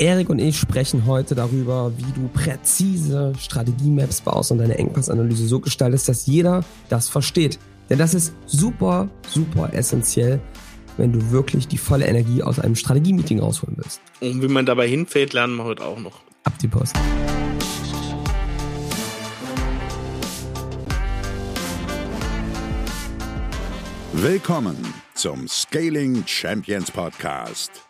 Erik und ich sprechen heute darüber, wie du präzise Strategiemaps baust und deine Engpassanalyse so gestaltest, dass jeder das versteht. Denn das ist super, super essentiell, wenn du wirklich die volle Energie aus einem Strategie-Meeting rausholen willst. Und wie man dabei hinfällt, lernen wir heute auch noch. Ab die Post. Willkommen zum Scaling Champions Podcast.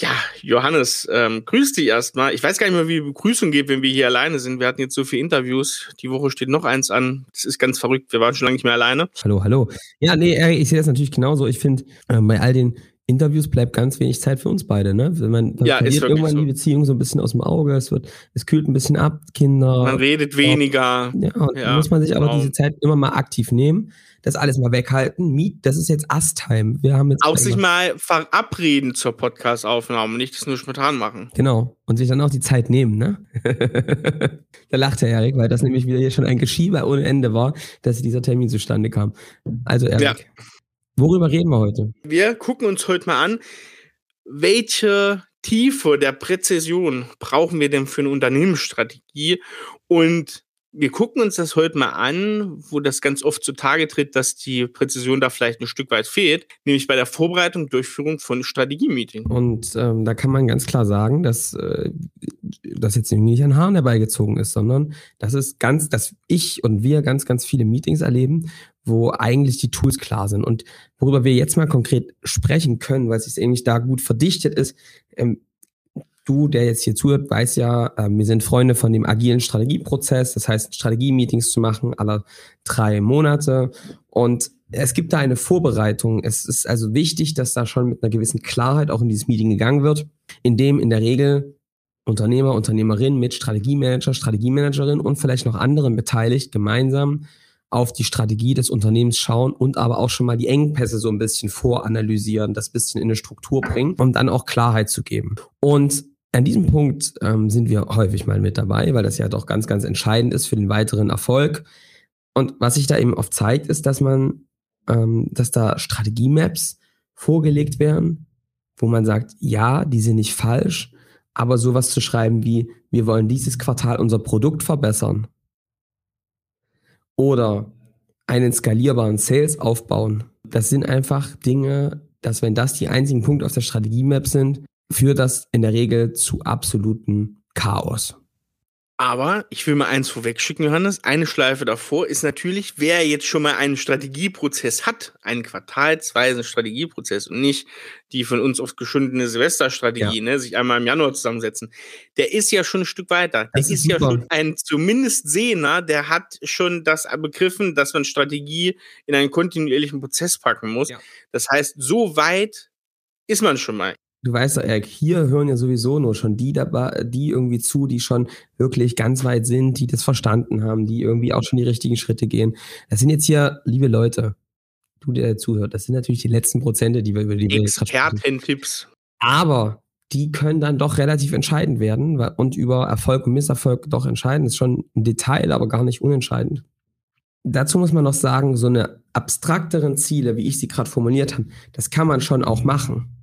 Ja, Johannes, ähm, grüß dich erstmal. Ich weiß gar nicht mehr, wie die Begrüßung geht, wenn wir hier alleine sind. Wir hatten jetzt so viele Interviews. Die Woche steht noch eins an. Das ist ganz verrückt. Wir waren schon lange nicht mehr alleine. Hallo, hallo. Ja, nee, ich sehe das natürlich genauso. Ich finde, äh, bei all den Interviews bleibt ganz wenig Zeit für uns beide, ne? Wenn man ja, ist irgendwann so. die Beziehung so ein bisschen aus dem Auge, es wird, es kühlt ein bisschen ab, Kinder. Man redet weniger. Ja, und ja, muss man sich aber genau. diese Zeit immer mal aktiv nehmen das alles mal weghalten. Meet, das ist jetzt Ast-Time. Wir haben jetzt auch sich mal verabreden zur Podcast-Aufnahme, nicht das nur spontan machen. Genau. Und sich dann auch die Zeit nehmen, ne? da lacht der Erik, weil das nämlich wieder hier schon ein Geschieber ohne Ende war, dass dieser Termin zustande kam. Also Erik, ja. Worüber reden wir heute? Wir gucken uns heute mal an, welche Tiefe der Präzision brauchen wir denn für eine Unternehmensstrategie und wir gucken uns das heute mal an, wo das ganz oft zutage tritt, dass die Präzision da vielleicht ein Stück weit fehlt, nämlich bei der Vorbereitung und Durchführung von Strategie-Meetings. Und ähm, da kann man ganz klar sagen, dass äh, das jetzt nicht an Haaren herbeigezogen ist, sondern das ist ganz, dass ich und wir ganz, ganz viele Meetings erleben, wo eigentlich die Tools klar sind. Und worüber wir jetzt mal konkret sprechen können, weil es sich eigentlich da gut verdichtet ist, ähm, du, der jetzt hier zuhört, weißt ja, äh, wir sind Freunde von dem agilen Strategieprozess, das heißt Strategie-Meetings zu machen alle drei Monate. Und es gibt da eine Vorbereitung. Es ist also wichtig, dass da schon mit einer gewissen Klarheit auch in dieses Meeting gegangen wird, in dem in der Regel Unternehmer, Unternehmerin mit Strategiemanager, Strategiemanagerin und vielleicht noch anderen beteiligt gemeinsam auf die Strategie des Unternehmens schauen und aber auch schon mal die Engpässe so ein bisschen voranalysieren, das bisschen in eine Struktur bringen, um dann auch Klarheit zu geben. Und an diesem Punkt ähm, sind wir häufig mal mit dabei, weil das ja doch ganz, ganz entscheidend ist für den weiteren Erfolg. Und was sich da eben oft zeigt, ist, dass man, ähm, dass da Strategiemaps vorgelegt werden, wo man sagt, ja, die sind nicht falsch, aber sowas zu schreiben wie, wir wollen dieses Quartal unser Produkt verbessern oder einen skalierbaren Sales aufbauen. Das sind einfach Dinge, dass wenn das die einzigen Punkte auf der Strategiemap sind, führt das in der Regel zu absolutem Chaos. Aber ich will mal eins vorwegschicken, Johannes. Eine Schleife davor ist natürlich, wer jetzt schon mal einen Strategieprozess hat, einen quartalsweisen Strategieprozess und nicht die von uns oft geschundene Silvesterstrategie, ja. ne, sich einmal im Januar zusammensetzen, der ist ja schon ein Stück weiter. Der ist, ist ja schon ein zumindest Sehner, der hat schon das begriffen, dass man Strategie in einen kontinuierlichen Prozess packen muss. Ja. Das heißt, so weit ist man schon mal du weißt doch, Eric, hier hören ja sowieso nur schon die dabei, die irgendwie zu, die schon wirklich ganz weit sind, die das verstanden haben, die irgendwie auch schon die richtigen Schritte gehen. Das sind jetzt hier, liebe Leute, du, der zuhört, das sind natürlich die letzten Prozente, die wir über die Experten-Tipps. Aber die können dann doch relativ entscheidend werden und über Erfolg und Misserfolg doch entscheiden. Das ist schon ein Detail, aber gar nicht unentscheidend. Dazu muss man noch sagen, so eine abstrakteren Ziele, wie ich sie gerade formuliert habe, das kann man schon auch machen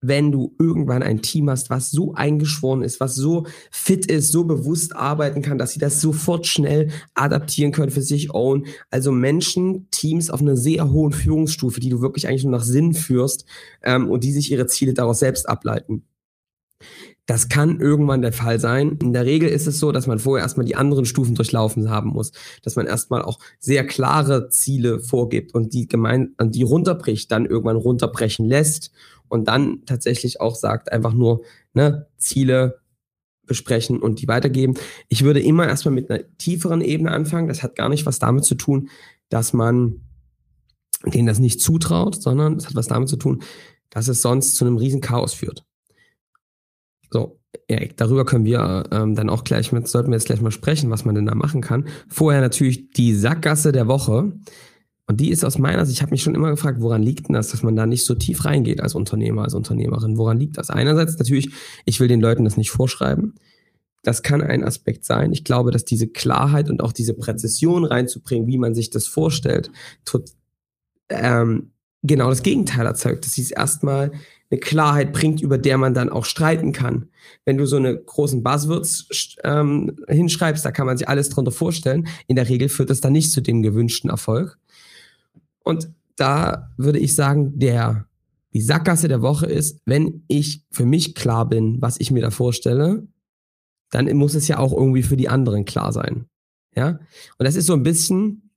wenn du irgendwann ein Team hast, was so eingeschworen ist, was so fit ist, so bewusst arbeiten kann, dass sie das sofort schnell adaptieren können für sich own. Also Menschen, Teams auf einer sehr hohen Führungsstufe, die du wirklich eigentlich nur nach Sinn führst ähm, und die sich ihre Ziele daraus selbst ableiten. Das kann irgendwann der Fall sein. In der Regel ist es so, dass man vorher erstmal die anderen Stufen durchlaufen haben muss, dass man erstmal auch sehr klare Ziele vorgibt und die gemein, die runterbricht, dann irgendwann runterbrechen lässt und dann tatsächlich auch sagt, einfach nur ne, Ziele besprechen und die weitergeben. Ich würde immer erstmal mit einer tieferen Ebene anfangen. Das hat gar nicht was damit zu tun, dass man denen das nicht zutraut, sondern es hat was damit zu tun, dass es sonst zu einem riesen Chaos führt. So, Erik, darüber können wir ähm, dann auch gleich mit, sollten wir jetzt gleich mal sprechen, was man denn da machen kann. Vorher natürlich die Sackgasse der Woche. Und die ist aus meiner Sicht, ich habe mich schon immer gefragt, woran liegt denn das, dass man da nicht so tief reingeht als Unternehmer, als Unternehmerin? Woran liegt das? Einerseits natürlich, ich will den Leuten das nicht vorschreiben. Das kann ein Aspekt sein. Ich glaube, dass diese Klarheit und auch diese Präzision reinzubringen, wie man sich das vorstellt, tut, ähm, genau das Gegenteil erzeugt, dass sie es erstmal eine Klarheit bringt, über der man dann auch streiten kann. Wenn du so eine großen Buzzwords ähm, hinschreibst, da kann man sich alles drunter vorstellen. In der Regel führt das dann nicht zu dem gewünschten Erfolg. Und da würde ich sagen, der, die Sackgasse der Woche ist, wenn ich für mich klar bin, was ich mir da vorstelle, dann muss es ja auch irgendwie für die anderen klar sein. Ja? Und das ist so ein bisschen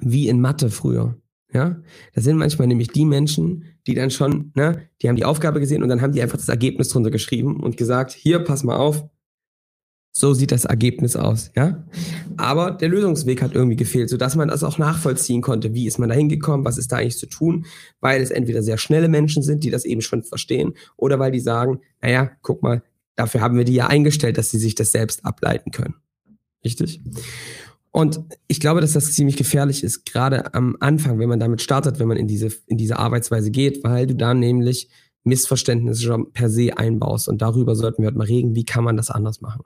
wie in Mathe früher. Ja, das sind manchmal nämlich die Menschen, die dann schon, ne, die haben die Aufgabe gesehen und dann haben die einfach das Ergebnis drunter geschrieben und gesagt, hier, pass mal auf, so sieht das Ergebnis aus, ja. Aber der Lösungsweg hat irgendwie gefehlt, sodass man das auch nachvollziehen konnte. Wie ist man da hingekommen? Was ist da eigentlich zu tun? Weil es entweder sehr schnelle Menschen sind, die das eben schon verstehen, oder weil die sagen, naja, guck mal, dafür haben wir die ja eingestellt, dass sie sich das selbst ableiten können. Richtig? Und ich glaube, dass das ziemlich gefährlich ist, gerade am Anfang, wenn man damit startet, wenn man in diese, in diese Arbeitsweise geht, weil du da nämlich Missverständnisse schon per se einbaust. Und darüber sollten wir heute mal reden, wie kann man das anders machen.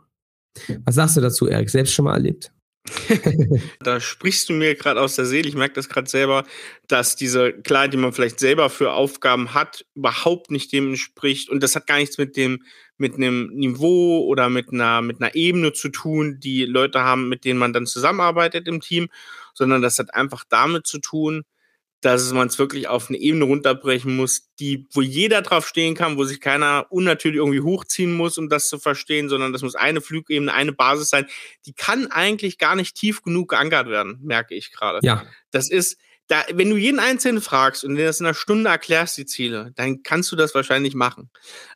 Was sagst du dazu, Erik? Selbst schon mal erlebt? da sprichst du mir gerade aus der Seele. Ich merke das gerade selber, dass diese Klarheit, die man vielleicht selber für Aufgaben hat, überhaupt nicht dem entspricht. Und das hat gar nichts mit dem, mit einem Niveau oder mit einer, mit einer Ebene zu tun, die Leute haben, mit denen man dann zusammenarbeitet im Team, sondern das hat einfach damit zu tun, dass man es wirklich auf eine Ebene runterbrechen muss, die, wo jeder drauf stehen kann, wo sich keiner unnatürlich irgendwie hochziehen muss, um das zu verstehen, sondern das muss eine Flugebene, eine Basis sein. Die kann eigentlich gar nicht tief genug geankert werden, merke ich gerade. Ja. Das ist, da, wenn du jeden Einzelnen fragst und dir das in einer Stunde erklärst, die Ziele, dann kannst du das wahrscheinlich machen.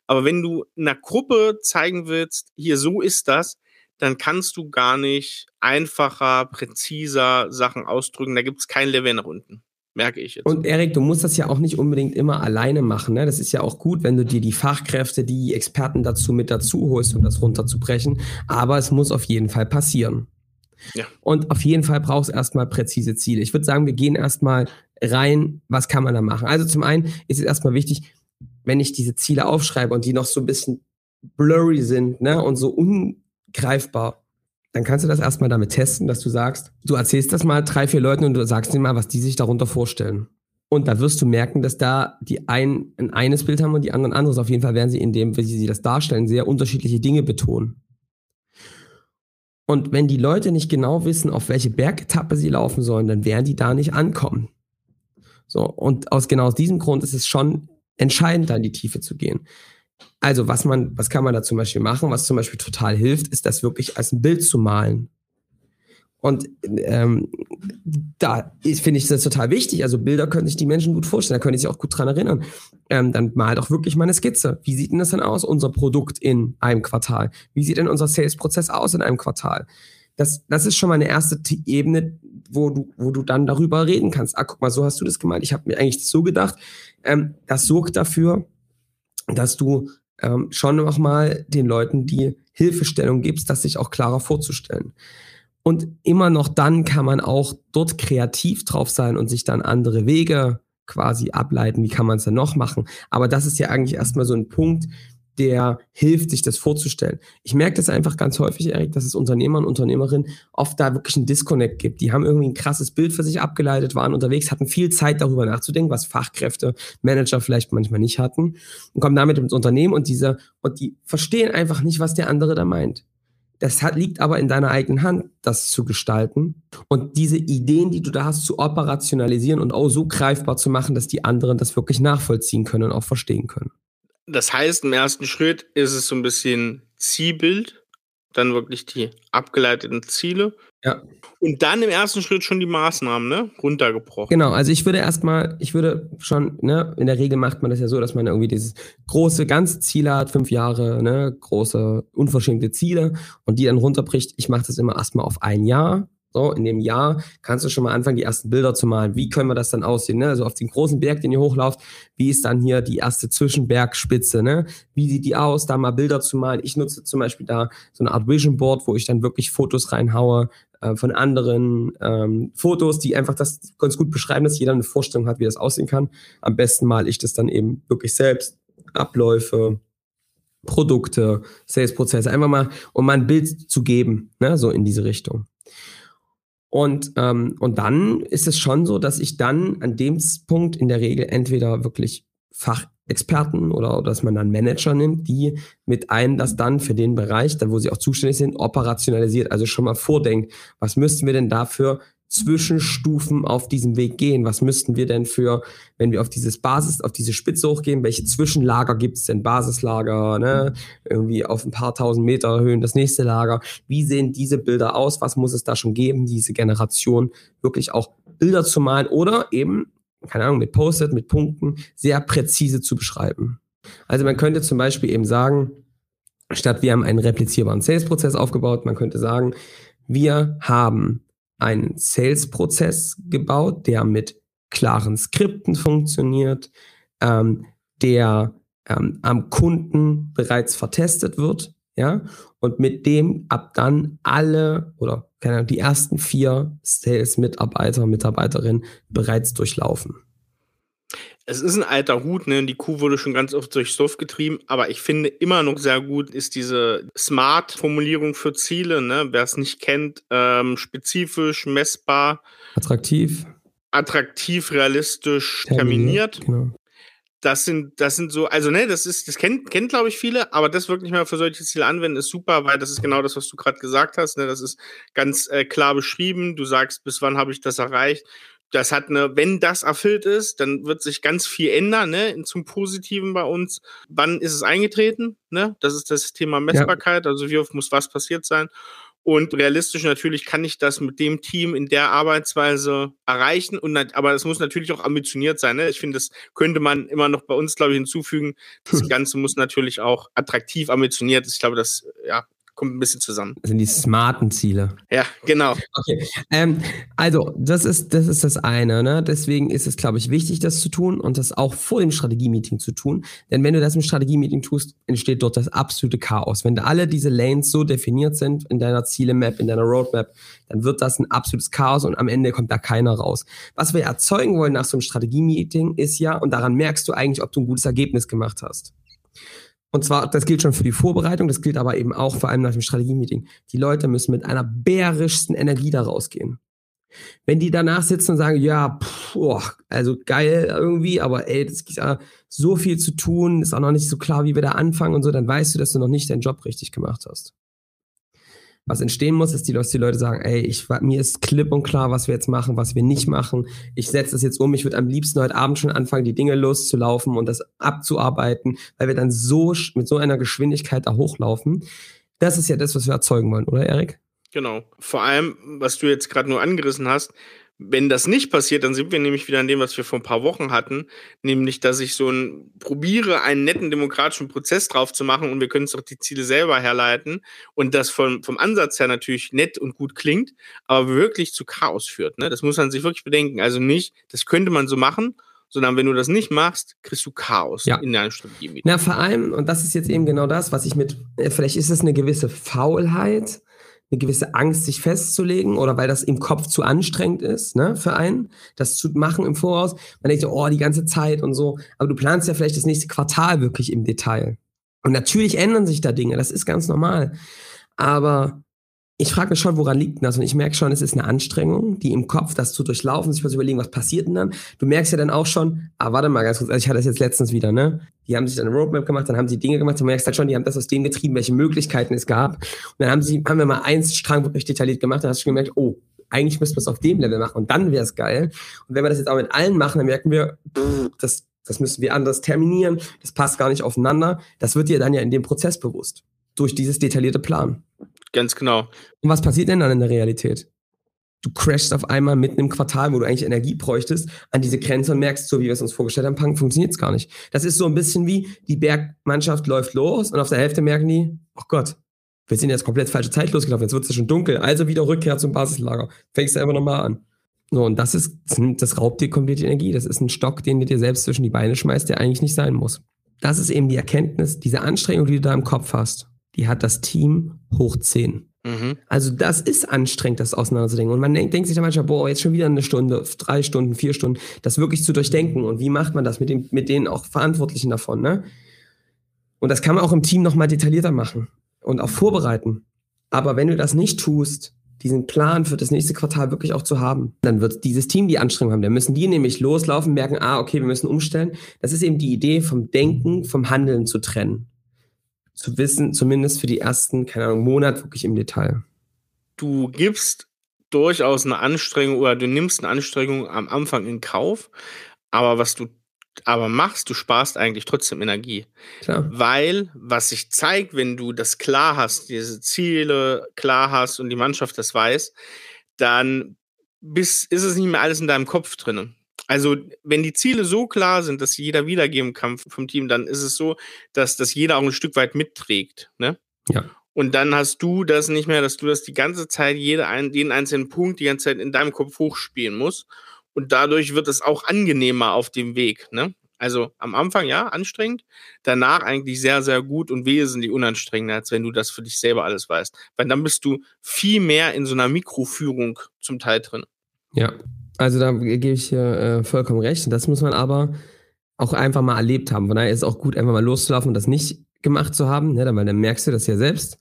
Aber wenn du einer Gruppe zeigen willst, hier so ist das, dann kannst du gar nicht einfacher, präziser Sachen ausdrücken. Da gibt es kein Level nach unten merke ich jetzt. Und Erik, du musst das ja auch nicht unbedingt immer alleine machen. Ne? Das ist ja auch gut, wenn du dir die Fachkräfte, die Experten dazu mit dazu holst, um das runterzubrechen. Aber es muss auf jeden Fall passieren. Ja. Und auf jeden Fall brauchst du erstmal präzise Ziele. Ich würde sagen, wir gehen erstmal rein, was kann man da machen? Also zum einen ist es erstmal wichtig, wenn ich diese Ziele aufschreibe und die noch so ein bisschen blurry sind ne, und so ungreifbar, dann kannst du das erstmal damit testen, dass du sagst, du erzählst das mal drei, vier Leuten und du sagst ihnen mal, was die sich darunter vorstellen. Und da wirst du merken, dass da die einen ein eines Bild haben und die anderen anderes. Auf jeden Fall werden sie in dem, wie sie das darstellen, sehr unterschiedliche Dinge betonen. Und wenn die Leute nicht genau wissen, auf welche Bergetappe sie laufen sollen, dann werden die da nicht ankommen. So, und aus genau aus diesem Grund ist es schon entscheidend, da in die Tiefe zu gehen. Also, was man, was kann man da zum Beispiel machen? Was zum Beispiel total hilft, ist das wirklich als ein Bild zu malen. Und ähm, da finde ich das total wichtig. Also Bilder können sich die Menschen gut vorstellen, da können die sich auch gut dran erinnern. Ähm, dann mal doch wirklich mal eine Skizze. Wie sieht denn das denn aus, unser Produkt in einem Quartal? Wie sieht denn unser Sales-Prozess aus in einem Quartal? Das, das ist schon mal eine erste Ebene, wo du, wo du dann darüber reden kannst. Ah, guck mal, so hast du das gemeint. Ich habe mir eigentlich so gedacht. Ähm, das sorgt dafür, dass du ähm, schon nochmal den Leuten die Hilfestellung gibst, das sich auch klarer vorzustellen. Und immer noch dann kann man auch dort kreativ drauf sein und sich dann andere Wege quasi ableiten. Wie kann man es denn noch machen? Aber das ist ja eigentlich erstmal so ein Punkt, der hilft, sich das vorzustellen. Ich merke das einfach ganz häufig, Erik, dass es Unternehmer und Unternehmerinnen oft da wirklich einen Disconnect gibt. Die haben irgendwie ein krasses Bild für sich abgeleitet, waren unterwegs, hatten viel Zeit darüber nachzudenken, was Fachkräfte, Manager vielleicht manchmal nicht hatten und kommen damit ins Unternehmen und diese, und die verstehen einfach nicht, was der andere da meint. Das hat, liegt aber in deiner eigenen Hand, das zu gestalten und diese Ideen, die du da hast, zu operationalisieren und auch so greifbar zu machen, dass die anderen das wirklich nachvollziehen können und auch verstehen können. Das heißt, im ersten Schritt ist es so ein bisschen Zielbild, dann wirklich die abgeleiteten Ziele. Ja. Und dann im ersten Schritt schon die Maßnahmen, ne? Runtergebrochen. Genau, also ich würde erstmal, ich würde schon, ne, in der Regel macht man das ja so, dass man irgendwie dieses große, ganze Ziel hat, fünf Jahre, ne, große, unverschämte Ziele und die dann runterbricht. Ich mache das immer erstmal auf ein Jahr, So, in dem Jahr kannst du schon mal anfangen, die ersten Bilder zu malen. Wie können wir das dann aussehen? Ne? Also auf den großen Berg, den ihr hochlauft, wie ist dann hier die erste Zwischenbergspitze? Ne? Wie sieht die aus? Da mal Bilder zu malen. Ich nutze zum Beispiel da so eine Art Vision Board, wo ich dann wirklich Fotos reinhaue äh, von anderen ähm, Fotos, die einfach das ganz gut beschreiben, dass jeder eine Vorstellung hat, wie das aussehen kann. Am besten mal ich das dann eben wirklich selbst. Abläufe, Produkte, Sales-Prozesse, einfach mal, um mal ein Bild zu geben, ne, so in diese Richtung. Und, ähm, und dann ist es schon so, dass ich dann an dem Punkt in der Regel entweder wirklich Fachexperten oder, oder dass man dann Manager nimmt, die mit einem das dann für den Bereich, da wo sie auch zuständig sind, operationalisiert, also schon mal vordenkt, was müssten wir denn dafür Zwischenstufen auf diesem Weg gehen? Was müssten wir denn für, wenn wir auf dieses Basis, auf diese Spitze hochgehen, welche Zwischenlager gibt es denn? Basislager, ne? Irgendwie auf ein paar tausend Meter Höhen das nächste Lager. Wie sehen diese Bilder aus? Was muss es da schon geben, diese Generation wirklich auch Bilder zu malen oder eben, keine Ahnung, mit Post-it, mit Punkten sehr präzise zu beschreiben. Also man könnte zum Beispiel eben sagen, statt wir haben einen replizierbaren Sales-Prozess aufgebaut, man könnte sagen, wir haben einen Sales-Prozess gebaut, der mit klaren Skripten funktioniert, ähm, der ähm, am Kunden bereits vertestet wird, ja, und mit dem ab dann alle oder keine Ahnung, die ersten vier Sales-Mitarbeiter, Mitarbeiterinnen bereits durchlaufen es ist ein alter Hut, ne? Die Kuh wurde schon ganz oft durchs Dorf getrieben, aber ich finde immer noch sehr gut ist diese Smart-Formulierung für Ziele, ne? Wer es nicht kennt, ähm, spezifisch, messbar, attraktiv, attraktiv, realistisch, terminiert. terminiert. Genau. Das sind, das sind so, also ne, das ist, das kennt, kennt glaube ich viele, aber das wirklich mal für solche Ziele anwenden ist super, weil das ist genau das, was du gerade gesagt hast. Ne? Das ist ganz äh, klar beschrieben. Du sagst, bis wann habe ich das erreicht? Das hat eine, wenn das erfüllt ist, dann wird sich ganz viel ändern, ne, zum Positiven bei uns. Wann ist es eingetreten? Ne? Das ist das Thema Messbarkeit, ja. also wie oft muss was passiert sein. Und realistisch natürlich kann ich das mit dem Team in der Arbeitsweise erreichen. Und, aber es muss natürlich auch ambitioniert sein. Ne? Ich finde, das könnte man immer noch bei uns, glaube ich, hinzufügen. Das Ganze muss natürlich auch attraktiv ambitioniert. Ich glaube, das ja, kommt ein bisschen zusammen. Das sind die smarten Ziele. Ja, genau. Okay. Ähm, also, das ist, das ist das eine. Ne? Deswegen ist es, glaube ich, wichtig, das zu tun und das auch vor dem Strategie-Meeting zu tun. Denn wenn du das im Strategie-Meeting tust, entsteht dort das absolute Chaos. Wenn da alle diese Lanes so definiert sind in deiner Ziele-Map, in deiner Roadmap, dann wird das ein absolutes Chaos und am Ende kommt da keiner raus. Was wir erzeugen wollen nach so einem Strategie-Meeting ist ja, und daran merkst du eigentlich, ob du ein gutes Ergebnis gemacht hast. Und zwar, das gilt schon für die Vorbereitung, das gilt aber eben auch vor allem nach dem Strategie-Meeting. Die Leute müssen mit einer bärischsten Energie da rausgehen. Wenn die danach sitzen und sagen, ja, pff, oh, also geil irgendwie, aber ey, das gibt ja so viel zu tun, ist auch noch nicht so klar, wie wir da anfangen und so, dann weißt du, dass du noch nicht deinen Job richtig gemacht hast was entstehen muss, ist, dass die Leute sagen, ey, ich, mir ist klipp und klar, was wir jetzt machen, was wir nicht machen. Ich setze das jetzt um. Ich würde am liebsten heute Abend schon anfangen, die Dinge loszulaufen und das abzuarbeiten, weil wir dann so mit so einer Geschwindigkeit da hochlaufen. Das ist ja das, was wir erzeugen wollen, oder Erik? Genau. Vor allem, was du jetzt gerade nur angerissen hast, wenn das nicht passiert, dann sind wir nämlich wieder an dem, was wir vor ein paar Wochen hatten, nämlich, dass ich so ein probiere, einen netten demokratischen Prozess drauf zu machen und wir können uns doch die Ziele selber herleiten und das vom, vom Ansatz her natürlich nett und gut klingt, aber wirklich zu Chaos führt. Ne? Das muss man sich wirklich bedenken. Also nicht, das könnte man so machen, sondern wenn du das nicht machst, kriegst du Chaos ja. in deiner Strategie. Na, vor allem, und das ist jetzt eben genau das, was ich mit, äh, vielleicht ist es eine gewisse Faulheit, eine gewisse Angst, sich festzulegen oder weil das im Kopf zu anstrengend ist, ne, für einen, das zu machen im Voraus. Man denkt oh, die ganze Zeit und so. Aber du planst ja vielleicht das nächste Quartal wirklich im Detail. Und natürlich ändern sich da Dinge, das ist ganz normal. Aber ich frage mich schon, woran liegt das? Und ich merke schon, es ist eine Anstrengung, die im Kopf, das zu durchlaufen, sich zu überlegen, was passiert denn dann? Du merkst ja dann auch schon, ah, warte mal ganz kurz, also ich hatte das jetzt letztens wieder, ne? Die haben sich dann eine Roadmap gemacht, dann haben sie Dinge gemacht, du merkst halt schon, die haben das aus dem getrieben, welche Möglichkeiten es gab. Und dann haben sie, haben wir mal eins Strang wirklich detailliert gemacht, dann hast du schon gemerkt, oh, eigentlich müssen wir es auf dem Level machen und dann wäre es geil. Und wenn wir das jetzt auch mit allen machen, dann merken wir, pff, das, das müssen wir anders terminieren, das passt gar nicht aufeinander. Das wird dir dann ja in dem Prozess bewusst. Durch dieses detaillierte Plan. Ganz genau. Und was passiert denn dann in der Realität? Du crashst auf einmal mitten im Quartal, wo du eigentlich Energie bräuchtest, an diese Grenze und merkst, so wie wir es uns vorgestellt haben, funktioniert es gar nicht. Das ist so ein bisschen wie, die Bergmannschaft läuft los und auf der Hälfte merken die, oh Gott, Wir sind jetzt komplett falsche Zeit losgelaufen, jetzt wird es ja schon dunkel, also wieder Rückkehr zum Basislager. Fängst du einfach nochmal an. So, und das ist, das raubt dir komplett Energie. Das ist ein Stock, den du dir selbst zwischen die Beine schmeißt, der eigentlich nicht sein muss. Das ist eben die Erkenntnis, diese Anstrengung, die du da im Kopf hast, die hat das Team hoch 10. Mhm. Also das ist anstrengend, das auseinanderzudenken. Und man denkt, denkt sich dann manchmal, boah, jetzt schon wieder eine Stunde, drei Stunden, vier Stunden, das wirklich zu durchdenken. Und wie macht man das mit, dem, mit denen auch Verantwortlichen davon, ne? Und das kann man auch im Team nochmal detaillierter machen und auch vorbereiten. Aber wenn du das nicht tust, diesen Plan für das nächste Quartal wirklich auch zu haben, dann wird dieses Team die Anstrengung haben. Dann müssen die nämlich loslaufen, merken, ah, okay, wir müssen umstellen. Das ist eben die Idee vom Denken, vom Handeln zu trennen zu wissen, zumindest für die ersten, keine Ahnung, Monat wirklich im Detail. Du gibst durchaus eine Anstrengung oder du nimmst eine Anstrengung am Anfang in Kauf, aber was du aber machst, du sparst eigentlich trotzdem Energie. Klar. Weil, was sich zeigt, wenn du das klar hast, diese Ziele klar hast und die Mannschaft das weiß, dann bis, ist es nicht mehr alles in deinem Kopf drin. Also, wenn die Ziele so klar sind, dass jeder wiedergeben kann vom Team, dann ist es so, dass das jeder auch ein Stück weit mitträgt. Ne? Ja. Und dann hast du das nicht mehr, dass du das die ganze Zeit, jede, jeden einzelnen Punkt die ganze Zeit in deinem Kopf hochspielen musst. Und dadurch wird es auch angenehmer auf dem Weg. Ne? Also am Anfang ja, anstrengend, danach eigentlich sehr, sehr gut und wesentlich unanstrengender, als wenn du das für dich selber alles weißt. Weil dann bist du viel mehr in so einer Mikroführung zum Teil drin. Ja, also da gebe ich hier äh, vollkommen recht. Das muss man aber auch einfach mal erlebt haben. Von daher ist es auch gut, einfach mal loszulaufen und das nicht gemacht zu haben, ne, weil dann merkst du das ja selbst.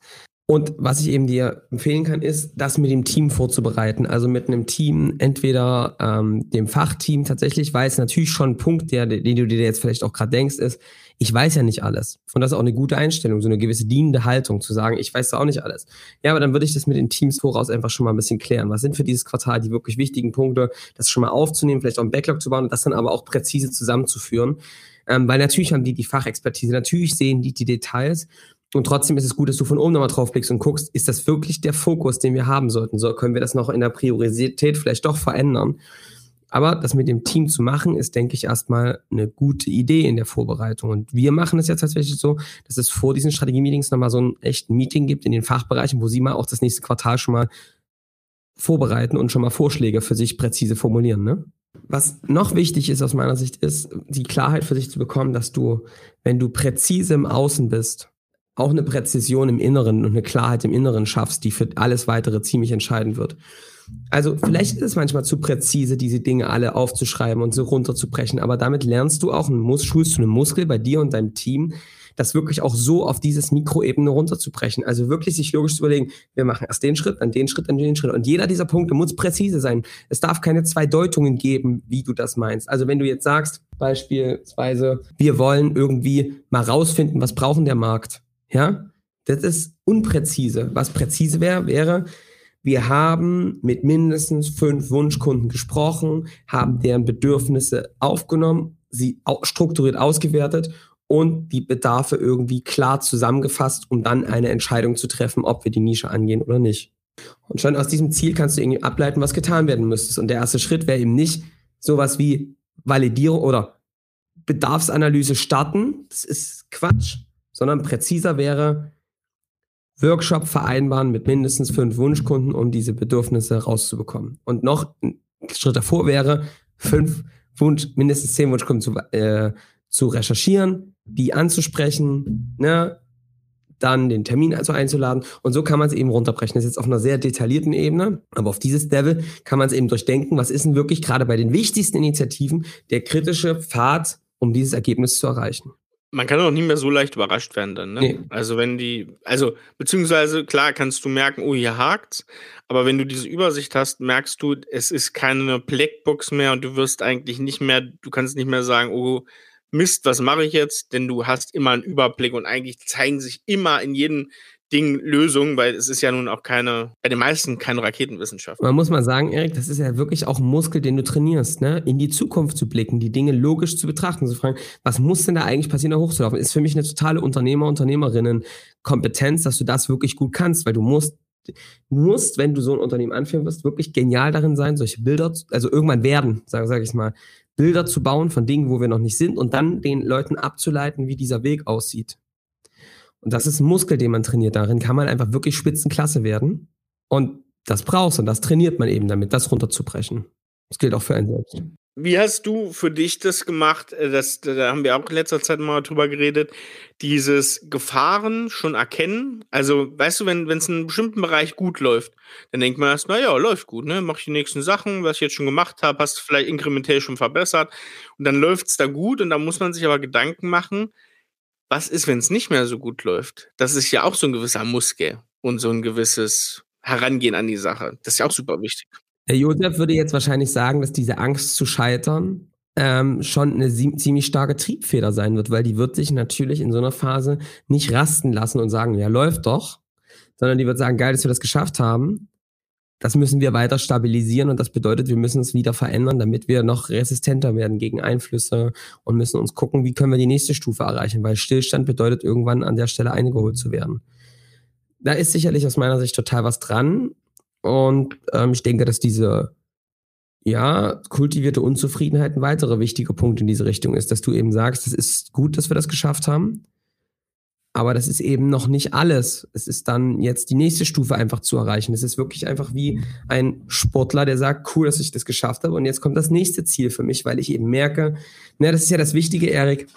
Und was ich eben dir empfehlen kann, ist, das mit dem Team vorzubereiten. Also mit einem Team, entweder ähm, dem Fachteam tatsächlich, weil es natürlich schon ein Punkt, der, den du dir jetzt vielleicht auch gerade denkst, ist, ich weiß ja nicht alles. Und das ist auch eine gute Einstellung, so eine gewisse dienende Haltung, zu sagen, ich weiß auch nicht alles. Ja, aber dann würde ich das mit den Teams voraus einfach schon mal ein bisschen klären. Was sind für dieses Quartal die wirklich wichtigen Punkte, das schon mal aufzunehmen, vielleicht auch ein Backlog zu bauen und das dann aber auch präzise zusammenzuführen. Ähm, weil natürlich haben die die Fachexpertise, natürlich sehen die die Details. Und trotzdem ist es gut, dass du von oben nochmal drauf blickst und guckst, ist das wirklich der Fokus, den wir haben sollten? So können wir das noch in der Priorität vielleicht doch verändern. Aber das mit dem Team zu machen, ist, denke ich, erstmal eine gute Idee in der Vorbereitung. Und wir machen es jetzt tatsächlich so, dass es vor diesen Strategie-Meetings nochmal so ein echten Meeting gibt in den Fachbereichen, wo sie mal auch das nächste Quartal schon mal vorbereiten und schon mal Vorschläge für sich präzise formulieren. Ne? Was noch wichtig ist aus meiner Sicht, ist die Klarheit für sich zu bekommen, dass du, wenn du präzise im Außen bist, auch eine Präzision im Inneren und eine Klarheit im Inneren schaffst, die für alles weitere ziemlich entscheidend wird. Also vielleicht ist es manchmal zu präzise, diese Dinge alle aufzuschreiben und so runterzubrechen, aber damit lernst du auch, Mus schulst du einen Muskel bei dir und deinem Team, das wirklich auch so auf dieses Mikroebene runterzubrechen. Also wirklich sich logisch zu überlegen, wir machen erst den Schritt, dann den Schritt, dann den Schritt. Und jeder dieser Punkte muss präzise sein. Es darf keine zwei Deutungen geben, wie du das meinst. Also wenn du jetzt sagst, beispielsweise, wir wollen irgendwie mal rausfinden, was brauchen der Markt. Ja, das ist unpräzise. Was präzise wäre, wäre, wir haben mit mindestens fünf Wunschkunden gesprochen, haben deren Bedürfnisse aufgenommen, sie strukturiert ausgewertet und die Bedarfe irgendwie klar zusammengefasst, um dann eine Entscheidung zu treffen, ob wir die Nische angehen oder nicht. Und schon aus diesem Ziel kannst du irgendwie ableiten, was getan werden müsste. Und der erste Schritt wäre eben nicht sowas wie Validierung oder Bedarfsanalyse starten. Das ist Quatsch, sondern präziser wäre, Workshop vereinbaren mit mindestens fünf Wunschkunden, um diese Bedürfnisse rauszubekommen. Und noch ein Schritt davor wäre, fünf Wunsch, mindestens zehn Wunschkunden zu, äh, zu recherchieren, die anzusprechen, ne, dann den Termin also einzuladen. Und so kann man es eben runterbrechen. Das ist jetzt auf einer sehr detaillierten Ebene, aber auf dieses Level kann man es eben durchdenken, was ist denn wirklich gerade bei den wichtigsten Initiativen der kritische Pfad, um dieses Ergebnis zu erreichen. Man kann auch nicht mehr so leicht überrascht werden dann, ne? Nee. Also wenn die, also beziehungsweise klar kannst du merken, oh, hier hakt's, aber wenn du diese Übersicht hast, merkst du, es ist keine Blackbox mehr und du wirst eigentlich nicht mehr, du kannst nicht mehr sagen, oh, Mist, was mache ich jetzt? Denn du hast immer einen Überblick und eigentlich zeigen sich immer in jedem Ding Lösungen, weil es ist ja nun auch keine, bei den meisten keine Raketenwissenschaft. Man muss mal sagen, Erik, das ist ja wirklich auch ein Muskel, den du trainierst, ne? In die Zukunft zu blicken, die Dinge logisch zu betrachten, zu fragen, was muss denn da eigentlich passieren, da hochzulaufen? Ist für mich eine totale Unternehmer, Unternehmerinnen-Kompetenz, dass du das wirklich gut kannst, weil du musst musst, wenn du so ein Unternehmen anführen wirst, wirklich genial darin sein, solche Bilder, also irgendwann werden, sage sag ich mal, Bilder zu bauen von Dingen, wo wir noch nicht sind und dann den Leuten abzuleiten, wie dieser Weg aussieht. Und das ist ein Muskel, den man trainiert. Darin kann man einfach wirklich Spitzenklasse werden. Und das brauchst und das trainiert man eben damit, das runterzubrechen. Das gilt auch für einen selbst. Wie hast du für dich das gemacht? Äh, das, da haben wir auch in letzter Zeit mal drüber geredet. Dieses Gefahren schon erkennen. Also, weißt du, wenn es in einem bestimmten Bereich gut läuft, dann denkt man erst, naja, läuft gut, ne? Mach ich die nächsten Sachen, was ich jetzt schon gemacht habe, hast du vielleicht inkrementell schon verbessert. Und dann läuft es da gut und dann muss man sich aber Gedanken machen, was ist, wenn es nicht mehr so gut läuft? Das ist ja auch so ein gewisser Muskel und so ein gewisses Herangehen an die Sache. Das ist ja auch super wichtig. Herr Josef würde jetzt wahrscheinlich sagen, dass diese Angst zu scheitern ähm, schon eine ziemlich starke Triebfeder sein wird, weil die wird sich natürlich in so einer Phase nicht rasten lassen und sagen, ja, läuft doch, sondern die wird sagen, geil, dass wir das geschafft haben. Das müssen wir weiter stabilisieren und das bedeutet, wir müssen es wieder verändern, damit wir noch resistenter werden gegen Einflüsse und müssen uns gucken, wie können wir die nächste Stufe erreichen, weil Stillstand bedeutet irgendwann an der Stelle eingeholt zu werden. Da ist sicherlich aus meiner Sicht total was dran. Und ähm, ich denke, dass diese ja, kultivierte Unzufriedenheit ein weiterer wichtiger Punkt in diese Richtung ist, dass du eben sagst, es ist gut, dass wir das geschafft haben. Aber das ist eben noch nicht alles. Es ist dann jetzt die nächste Stufe einfach zu erreichen. Es ist wirklich einfach wie ein Sportler, der sagt, cool, dass ich das geschafft habe. Und jetzt kommt das nächste Ziel für mich, weil ich eben merke, na, das ist ja das Wichtige, Erik.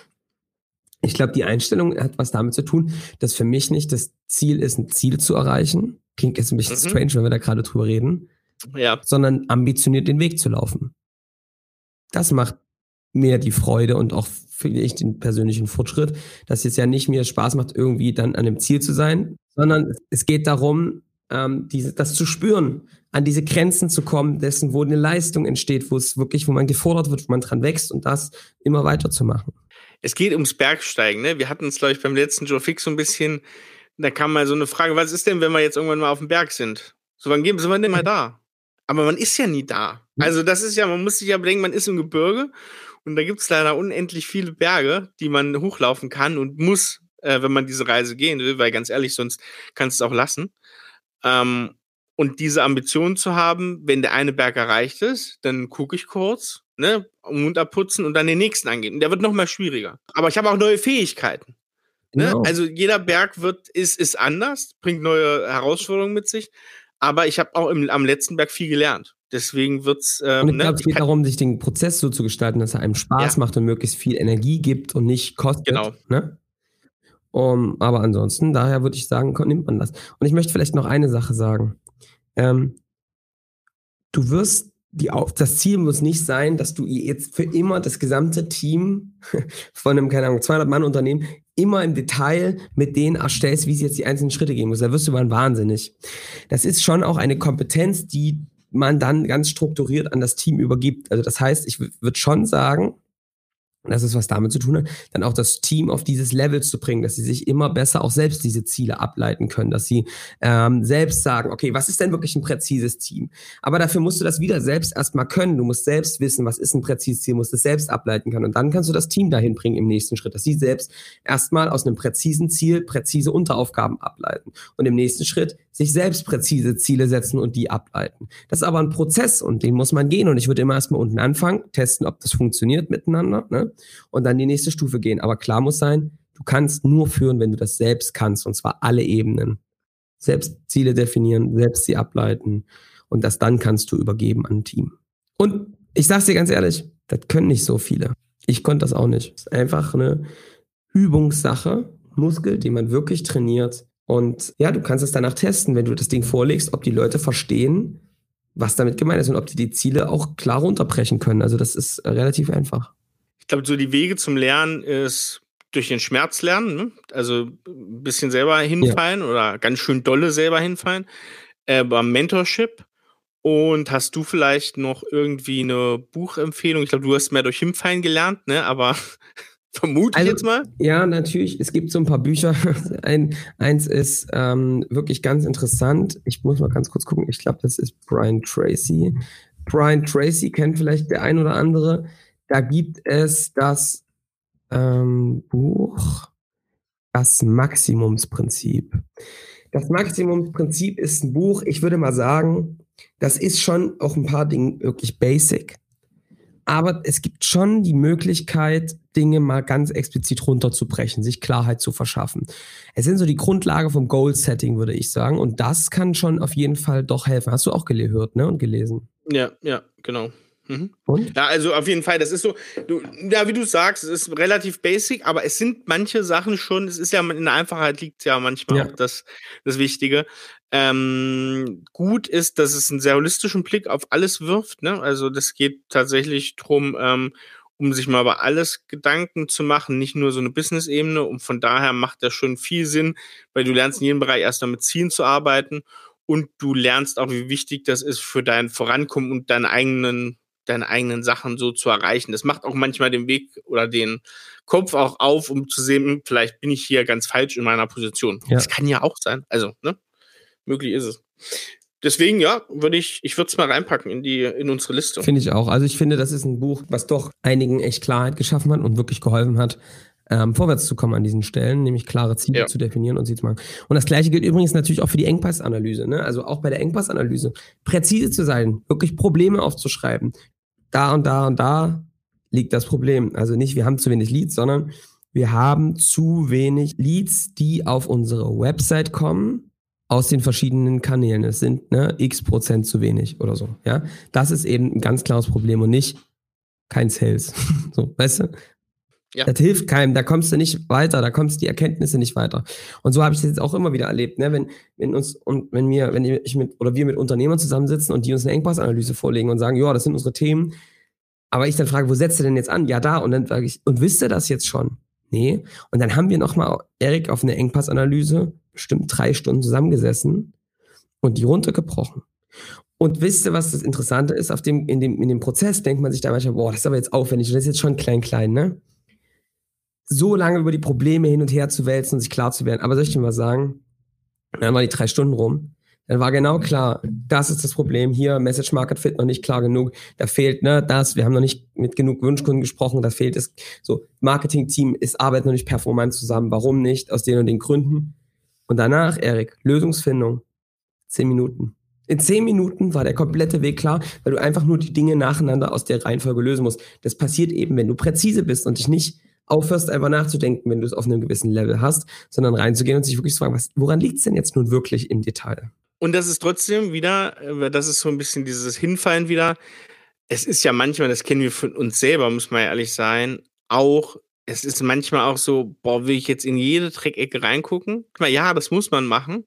Ich glaube, die Einstellung hat was damit zu tun, dass für mich nicht das Ziel ist, ein Ziel zu erreichen, Klingt jetzt ein bisschen mhm. strange, wenn wir da gerade drüber reden. Ja. Sondern ambitioniert den Weg zu laufen. Das macht mir die Freude und auch finde ich den persönlichen Fortschritt, dass es ja nicht mir Spaß macht, irgendwie dann an dem Ziel zu sein, sondern es geht darum, ähm, diese, das zu spüren, an diese Grenzen zu kommen, dessen, wo eine Leistung entsteht, wo es wirklich, wo man gefordert wird, wo man dran wächst und das immer weiter zu machen. Es geht ums Bergsteigen, ne? Wir hatten es, glaube ich, beim letzten Joe Fix so ein bisschen da kam mal so eine Frage, was ist denn, wenn wir jetzt irgendwann mal auf dem Berg sind? So, wann gehen, sind wir denn mal da? Aber man ist ja nie da. Also das ist ja, man muss sich ja bedenken, man ist im Gebirge und da gibt es leider unendlich viele Berge, die man hochlaufen kann und muss, äh, wenn man diese Reise gehen will, weil ganz ehrlich, sonst kannst du es auch lassen. Ähm, und diese Ambition zu haben, wenn der eine Berg erreicht ist, dann gucke ich kurz, ne, Mund abputzen und dann den nächsten angehen. Und der wird noch mal schwieriger. Aber ich habe auch neue Fähigkeiten. Ne? Genau. Also jeder Berg wird, ist, ist anders, bringt neue Herausforderungen mit sich. Aber ich habe auch im, am letzten Berg viel gelernt. Deswegen wird's. Ähm, und ne, es geht darum, sich den Prozess so zu gestalten, dass er einem Spaß ja. macht und möglichst viel Energie gibt und nicht kostet. Genau. Ne? Um, aber ansonsten, daher würde ich sagen, nimmt man das. Und ich möchte vielleicht noch eine Sache sagen. Ähm, du wirst die auf, das Ziel muss nicht sein, dass du jetzt für immer das gesamte Team von einem, keine Ahnung, 200 Mann Unternehmen immer im Detail mit denen erstellst, wie sie jetzt die einzelnen Schritte gehen muss. Da wirst du mal wahnsinnig. Das ist schon auch eine Kompetenz, die man dann ganz strukturiert an das Team übergibt. Also das heißt, ich würde schon sagen, das ist was damit zu tun hat, dann auch das Team auf dieses Level zu bringen, dass sie sich immer besser auch selbst diese Ziele ableiten können, dass sie ähm, selbst sagen, okay, was ist denn wirklich ein präzises Team? Aber dafür musst du das wieder selbst erstmal können. Du musst selbst wissen, was ist ein präzises Ziel, musst es selbst ableiten können. Und dann kannst du das Team dahin bringen im nächsten Schritt, dass sie selbst erstmal aus einem präzisen Ziel präzise Unteraufgaben ableiten. Und im nächsten Schritt sich selbst präzise Ziele setzen und die ableiten. Das ist aber ein Prozess und den muss man gehen. Und ich würde immer erstmal unten anfangen, testen, ob das funktioniert miteinander. Ne? Und dann die nächste Stufe gehen. Aber klar muss sein, du kannst nur führen, wenn du das selbst kannst, und zwar alle Ebenen. Selbst Ziele definieren, selbst sie ableiten und das dann kannst du übergeben an ein Team. Und ich sag's dir ganz ehrlich, das können nicht so viele. Ich konnte das auch nicht. Das ist einfach eine Übungssache, Muskel, den man wirklich trainiert. Und ja, du kannst es danach testen, wenn du das Ding vorlegst, ob die Leute verstehen, was damit gemeint ist und ob die die Ziele auch klar runterbrechen können. Also das ist relativ einfach glaube, so die Wege zum Lernen ist durch den Schmerz lernen, ne? also ein bisschen selber hinfallen ja. oder ganz schön dolle selber hinfallen. Äh, beim Mentorship. Und hast du vielleicht noch irgendwie eine Buchempfehlung? Ich glaube, du hast mehr durch Hinfallen gelernt, ne? Aber vermute also, ich jetzt mal. Ja, natürlich. Es gibt so ein paar Bücher. ein, eins ist ähm, wirklich ganz interessant. Ich muss mal ganz kurz gucken. Ich glaube, das ist Brian Tracy. Brian Tracy kennt vielleicht der ein oder andere. Da gibt es das ähm, Buch Das Maximumsprinzip. Das Maximumsprinzip ist ein Buch, ich würde mal sagen, das ist schon auch ein paar Dinge wirklich basic. aber es gibt schon die Möglichkeit, Dinge mal ganz explizit runterzubrechen, sich Klarheit zu verschaffen. Es sind so die Grundlage vom Goal-Setting, würde ich sagen. Und das kann schon auf jeden Fall doch helfen. Hast du auch gehört ne? und gelesen? Ja, ja, genau. Mhm. Ja, also auf jeden Fall, das ist so, du, ja, wie du sagst, es ist relativ basic, aber es sind manche Sachen schon, es ist ja in der Einfachheit liegt ja manchmal ja. auch das, das Wichtige. Ähm, gut ist, dass es einen sehr holistischen Blick auf alles wirft, ne? Also das geht tatsächlich drum, ähm, um sich mal über alles Gedanken zu machen, nicht nur so eine Business-Ebene. Und von daher macht das schon viel Sinn, weil du lernst in jedem Bereich erstmal mit Zielen zu arbeiten und du lernst auch, wie wichtig das ist für dein Vorankommen und deinen eigenen deine eigenen Sachen so zu erreichen. Das macht auch manchmal den Weg oder den Kopf auch auf, um zu sehen, hm, vielleicht bin ich hier ganz falsch in meiner Position. Ja. Das kann ja auch sein. Also, ne? Möglich ist es. Deswegen, ja, würde ich, ich würde es mal reinpacken in die, in unsere Liste. Finde ich auch. Also ich finde, das ist ein Buch, was doch einigen echt Klarheit geschaffen hat und wirklich geholfen hat, ähm, vorwärts zu kommen an diesen Stellen, nämlich klare Ziele ja. zu definieren und sie zu machen. Und das gleiche gilt übrigens natürlich auch für die Engpassanalyse. Ne? Also auch bei der Engpassanalyse präzise zu sein, wirklich Probleme aufzuschreiben, da und da und da liegt das Problem. Also nicht, wir haben zu wenig Leads, sondern wir haben zu wenig Leads, die auf unsere Website kommen aus den verschiedenen Kanälen. Es sind ne, x Prozent zu wenig oder so. Ja, das ist eben ein ganz klares Problem und nicht kein Sales. so, weißt du? Ja. Das hilft keinem, da kommst du nicht weiter, da kommst die Erkenntnisse nicht weiter. Und so habe ich das jetzt auch immer wieder erlebt, ne? wenn, wenn uns und wenn wir, wenn ich mit oder wir mit Unternehmern zusammensitzen und die uns eine Engpassanalyse vorlegen und sagen, ja, das sind unsere Themen, aber ich dann frage, wo setzt du denn jetzt an? Ja, da. Und dann sage ich, und wisst ihr das jetzt schon? Nee. Und dann haben wir nochmal, Erik, auf eine Engpassanalyse bestimmt drei Stunden zusammengesessen und die runtergebrochen. Und wisst ihr, was das Interessante ist? Auf dem, in, dem, in dem Prozess denkt man sich da manchmal, boah, das ist aber jetzt aufwendig und das ist jetzt schon klein, klein, ne? So lange über die Probleme hin und her zu wälzen und sich klar zu werden. Aber soll ich dir mal sagen, dann waren die drei Stunden rum. Dann war genau klar, das ist das Problem hier, Message Market Fit noch nicht klar genug, da fehlt ne, das, wir haben noch nicht mit genug Wunschkunden gesprochen, da fehlt es, so, Marketing-Team ist, arbeitet noch nicht performant zusammen, warum nicht, aus den und den Gründen. Und danach, Erik, Lösungsfindung, zehn Minuten. In zehn Minuten war der komplette Weg klar, weil du einfach nur die Dinge nacheinander aus der Reihenfolge lösen musst. Das passiert eben, wenn du präzise bist und dich nicht aufhörst, einfach nachzudenken, wenn du es auf einem gewissen Level hast, sondern reinzugehen und sich wirklich zu fragen, was, woran liegt es denn jetzt nun wirklich im Detail? Und das ist trotzdem wieder, äh, das ist so ein bisschen dieses Hinfallen wieder. Es ist ja manchmal, das kennen wir von uns selber, muss man ja ehrlich sein, auch, es ist manchmal auch so, boah, will ich jetzt in jede Dreckecke reingucken? Ja, das muss man machen.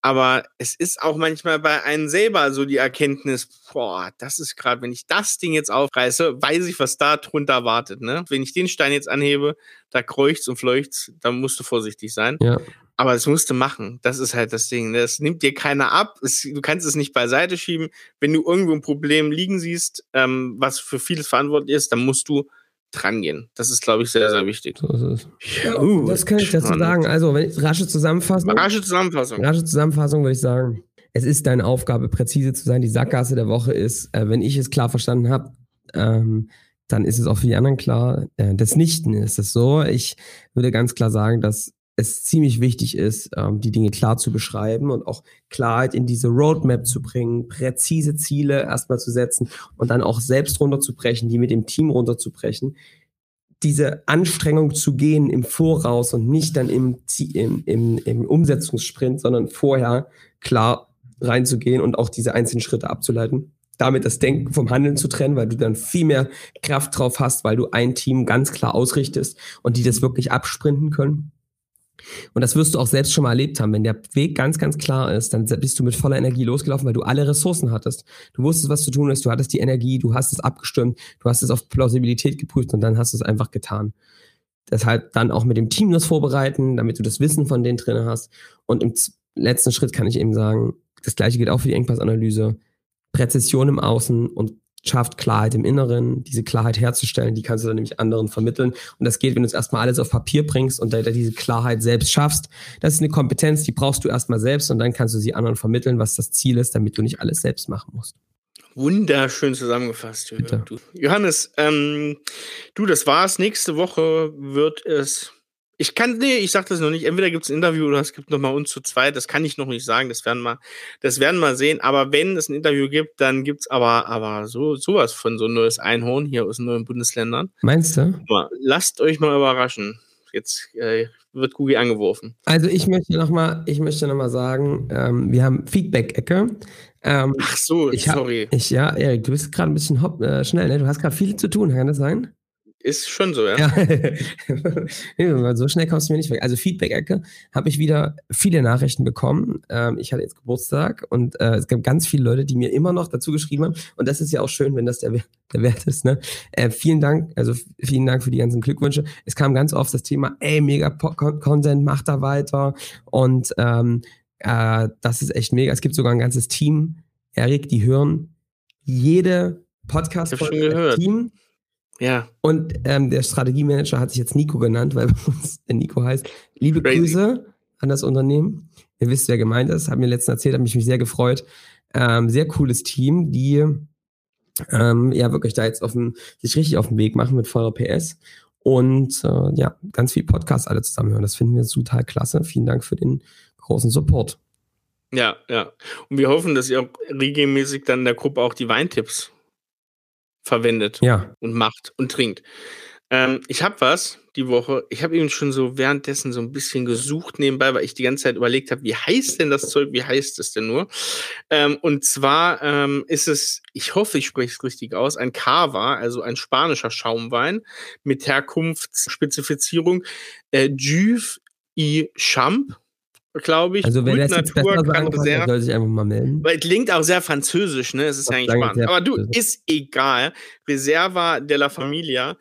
Aber es ist auch manchmal bei einem selber so die Erkenntnis, boah, das ist gerade, wenn ich das Ding jetzt aufreiße, weiß ich, was da drunter wartet. Ne? Wenn ich den Stein jetzt anhebe, da kreucht's und fleucht's, da musst du vorsichtig sein. Ja. Aber das musst du machen. Das ist halt das Ding. Das nimmt dir keiner ab. Es, du kannst es nicht beiseite schieben. Wenn du irgendwo ein Problem liegen siehst, ähm, was für vieles verantwortlich ist, dann musst du drangehen. Das ist, glaube ich, sehr, sehr wichtig. So ist es. Ja, uh, das kann ich dazu sagen. Also, wenn ich, rasche Zusammenfassung. Rasche Zusammenfassung. Rasche Zusammenfassung würde ich sagen, es ist deine Aufgabe, präzise zu sein. Die Sackgasse der Woche ist, äh, wenn ich es klar verstanden habe, ähm, dann ist es auch für die anderen klar. Äh, des Nichten ist es so. Ich würde ganz klar sagen, dass es ziemlich wichtig ist, ähm, die Dinge klar zu beschreiben und auch Klarheit in diese Roadmap zu bringen, präzise Ziele erstmal zu setzen und dann auch selbst runterzubrechen, die mit dem Team runterzubrechen. Diese Anstrengung zu gehen im Voraus und nicht dann im, im, im, im Umsetzungssprint, sondern vorher klar reinzugehen und auch diese einzelnen Schritte abzuleiten. Damit das Denken vom Handeln zu trennen, weil du dann viel mehr Kraft drauf hast, weil du ein Team ganz klar ausrichtest und die das wirklich absprinten können. Und das wirst du auch selbst schon mal erlebt haben. Wenn der Weg ganz, ganz klar ist, dann bist du mit voller Energie losgelaufen, weil du alle Ressourcen hattest. Du wusstest, was zu tun ist, du hattest die Energie, du hast es abgestimmt, du hast es auf Plausibilität geprüft und dann hast du es einfach getan. Deshalb dann auch mit dem Team das vorbereiten, damit du das Wissen von denen drin hast. Und im letzten Schritt kann ich eben sagen, das gleiche gilt auch für die Engpassanalyse. Präzision im Außen und schafft Klarheit im Inneren, diese Klarheit herzustellen, die kannst du dann nämlich anderen vermitteln. Und das geht, wenn du es erstmal alles auf Papier bringst und da diese Klarheit selbst schaffst. Das ist eine Kompetenz, die brauchst du erstmal selbst und dann kannst du sie anderen vermitteln, was das Ziel ist, damit du nicht alles selbst machen musst. Wunderschön zusammengefasst, du. Johannes. Ähm, du, das war's. Nächste Woche wird es Ich kann, nee, ich sag das noch nicht. Entweder gibt es ein Interview oder es gibt noch mal uns zu zweit. Das kann ich noch nicht sagen. Das werden wir, das werden wir sehen. Aber wenn es ein Interview gibt, dann gibt es aber, aber so, sowas von so ein neues Einhorn hier aus den neuen Bundesländern. Meinst du? Lasst euch mal überraschen. Jetzt äh, wird Google angeworfen. Also ich möchte noch mal, ich möchte noch mal sagen, ähm, wir haben Feedback-Ecke. Ähm, Ach so, ich hab, sorry. Ich, ja, Erik, du bist gerade ein bisschen hopp, äh, schnell, ne? Du hast gerade viel zu tun, kann das sein? Ist schon so, ja. ja. so schnell kommst du mir nicht weg. Also Feedback-Ecke habe ich wieder viele Nachrichten bekommen. Ähm, ich hatte jetzt Geburtstag und äh, es gab ganz viele Leute, die mir immer noch dazu geschrieben haben. Und das ist ja auch schön, wenn das der, der Wert ist. Ne? Äh, vielen Dank, also vielen Dank für die ganzen Glückwünsche. Es kam ganz oft das Thema, ey, mega Content, mach da weiter. Und ähm, äh, das ist echt mega. Es gibt sogar ein ganzes Team, Erik, die hören jede Podcast-Folge Team ja. Und ähm, der Strategiemanager hat sich jetzt Nico genannt, weil bei uns der Nico heißt. Liebe Crazy. Grüße an das Unternehmen. Ihr wisst, wer gemeint ist. Hat mir letztens erzählt, hat mich, mich sehr gefreut. Ähm, sehr cooles Team, die ähm, ja wirklich da jetzt auf dem, sich richtig auf den Weg machen mit voller PS. Und äh, ja, ganz viel Podcasts alle zusammen hören. Das finden wir total klasse. Vielen Dank für den großen Support. Ja, ja. Und wir hoffen, dass ihr auch regelmäßig dann in der Gruppe auch die Weintipps verwendet ja. und macht und trinkt. Ähm, ich habe was die Woche. Ich habe eben schon so währenddessen so ein bisschen gesucht nebenbei, weil ich die ganze Zeit überlegt habe, wie heißt denn das Zeug? Wie heißt es denn nur? Ähm, und zwar ähm, ist es, ich hoffe, ich spreche es richtig aus, ein Cava, also ein spanischer Schaumwein mit Herkunftsspezifizierung äh, Juve i Champ glaube ich. Also wenn das jetzt Natur besser sagen kann, soll sich einfach mal melden. Weil es klingt auch sehr französisch, ne? Es ist ja eigentlich spannend. Aber du, ist egal. Reserva della Familia,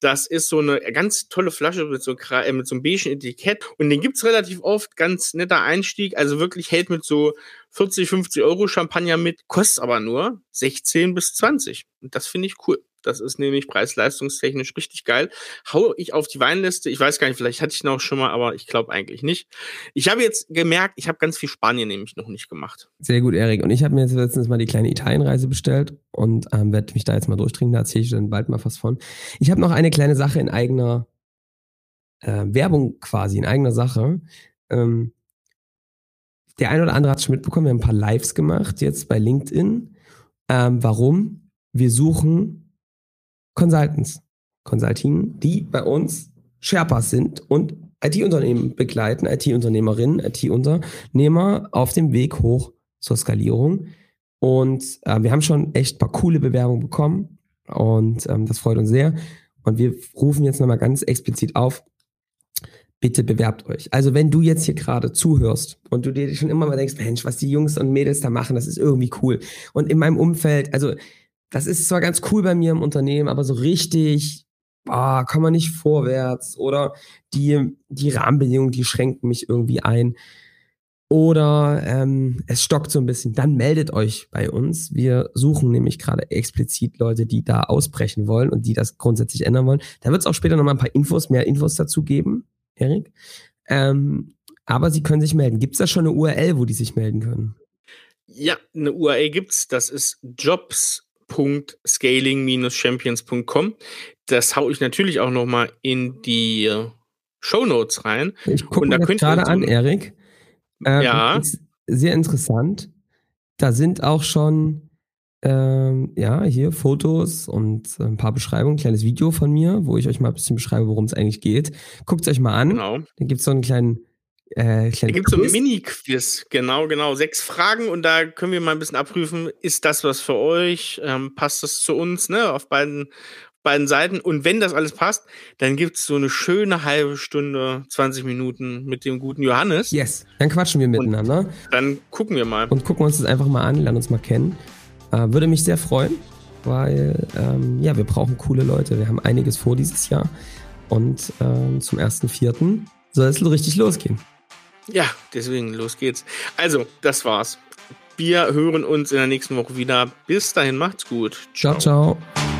das ist so eine ganz tolle Flasche mit so, äh, mit so einem beigen Etikett. Und den gibt's relativ oft, ganz netter Einstieg. Also wirklich hält mit so 40, 50 Euro Champagner mit, kostet aber nur 16 bis 20. Und das finde ich cool. Das ist nämlich preis-leistungstechnisch richtig geil. Hau ich auf die Weinliste. Ich weiß gar nicht, vielleicht hatte ich noch schon mal, aber ich glaube eigentlich nicht. Ich habe jetzt gemerkt, ich habe ganz viel Spanien nämlich noch nicht gemacht. Sehr gut, Erik. Und ich habe mir jetzt letztens mal die kleine Italienreise bestellt und ähm, werde mich da jetzt mal durchtrinken. Da erzähle ich dann bald mal was von. Ich habe noch eine kleine Sache in eigener äh, Werbung quasi, in eigener Sache. Ähm, der eine oder andere hat es schon mitbekommen, wir haben ein paar Lives gemacht jetzt bei LinkedIn. Ähm, warum? Wir suchen Consultants, Consulting, die bei uns Sherpas sind und IT-Unternehmen begleiten, IT-Unternehmerinnen, IT-Unternehmer auf dem Weg hoch zur Skalierung. Und äh, wir haben schon echt ein paar coole Bewerbungen bekommen und ähm, das freut uns sehr. Und wir rufen jetzt nochmal ganz explizit auf, bitte bewerbt euch. Also wenn du jetzt hier gerade zuhörst und du dir schon immer mal denkst, Mensch, was die Jungs und Mädels da machen, das ist irgendwie cool. Und in meinem Umfeld, also das ist zwar ganz cool bei mir im Unternehmen, aber so richtig, boah, kann man nicht vorwärts oder die, die Rahmenbedingungen, die schränken mich irgendwie ein oder ähm, es stockt so ein bisschen, dann meldet euch bei uns. Wir suchen nämlich gerade explizit Leute, die da ausbrechen wollen und die das grundsätzlich ändern wollen. Da wird es auch später nochmal ein paar Infos, mehr Infos dazu geben, Erik. Ähm, aber sie können sich melden. Gibt es da schon eine URL, wo die sich melden können? Ja, eine URL gibt's. Das ist Jobs www.scaling-champions.com. Das haue ich natürlich auch noch mal in die Show Notes rein. Ich gucke mir gerade an, Erik. Ähm, ja. Sehr interessant. Da sind auch schon ähm, ja, hier Fotos und ein paar Beschreibungen, ein kleines Video von mir, wo ich euch mal ein bisschen beschreibe, worum es eigentlich geht. Guckt es euch mal an. Genau. Dann gibt es so einen kleinen äh, da gibt es so ein Mini-Quiz, genau, genau. Sechs Fragen und da können wir mal ein bisschen abprüfen, ist das was für euch? Ähm, passt das zu uns, ne? Auf beiden, beiden Seiten. Und wenn das alles passt, dann gibt es so eine schöne halbe Stunde, 20 Minuten mit dem guten Johannes. Yes, dann quatschen wir miteinander. Und dann gucken wir mal. Und gucken uns das einfach mal an, lernen uns mal kennen. Äh, würde mich sehr freuen, weil ähm, ja, wir brauchen coole Leute. Wir haben einiges vor dieses Jahr. Und ähm, zum 1.4. soll es richtig losgehen. Ja, deswegen, los geht's. Also, das war's. Wir hören uns in der nächsten Woche wieder. Bis dahin, macht's gut. ciao. ciao. ciao.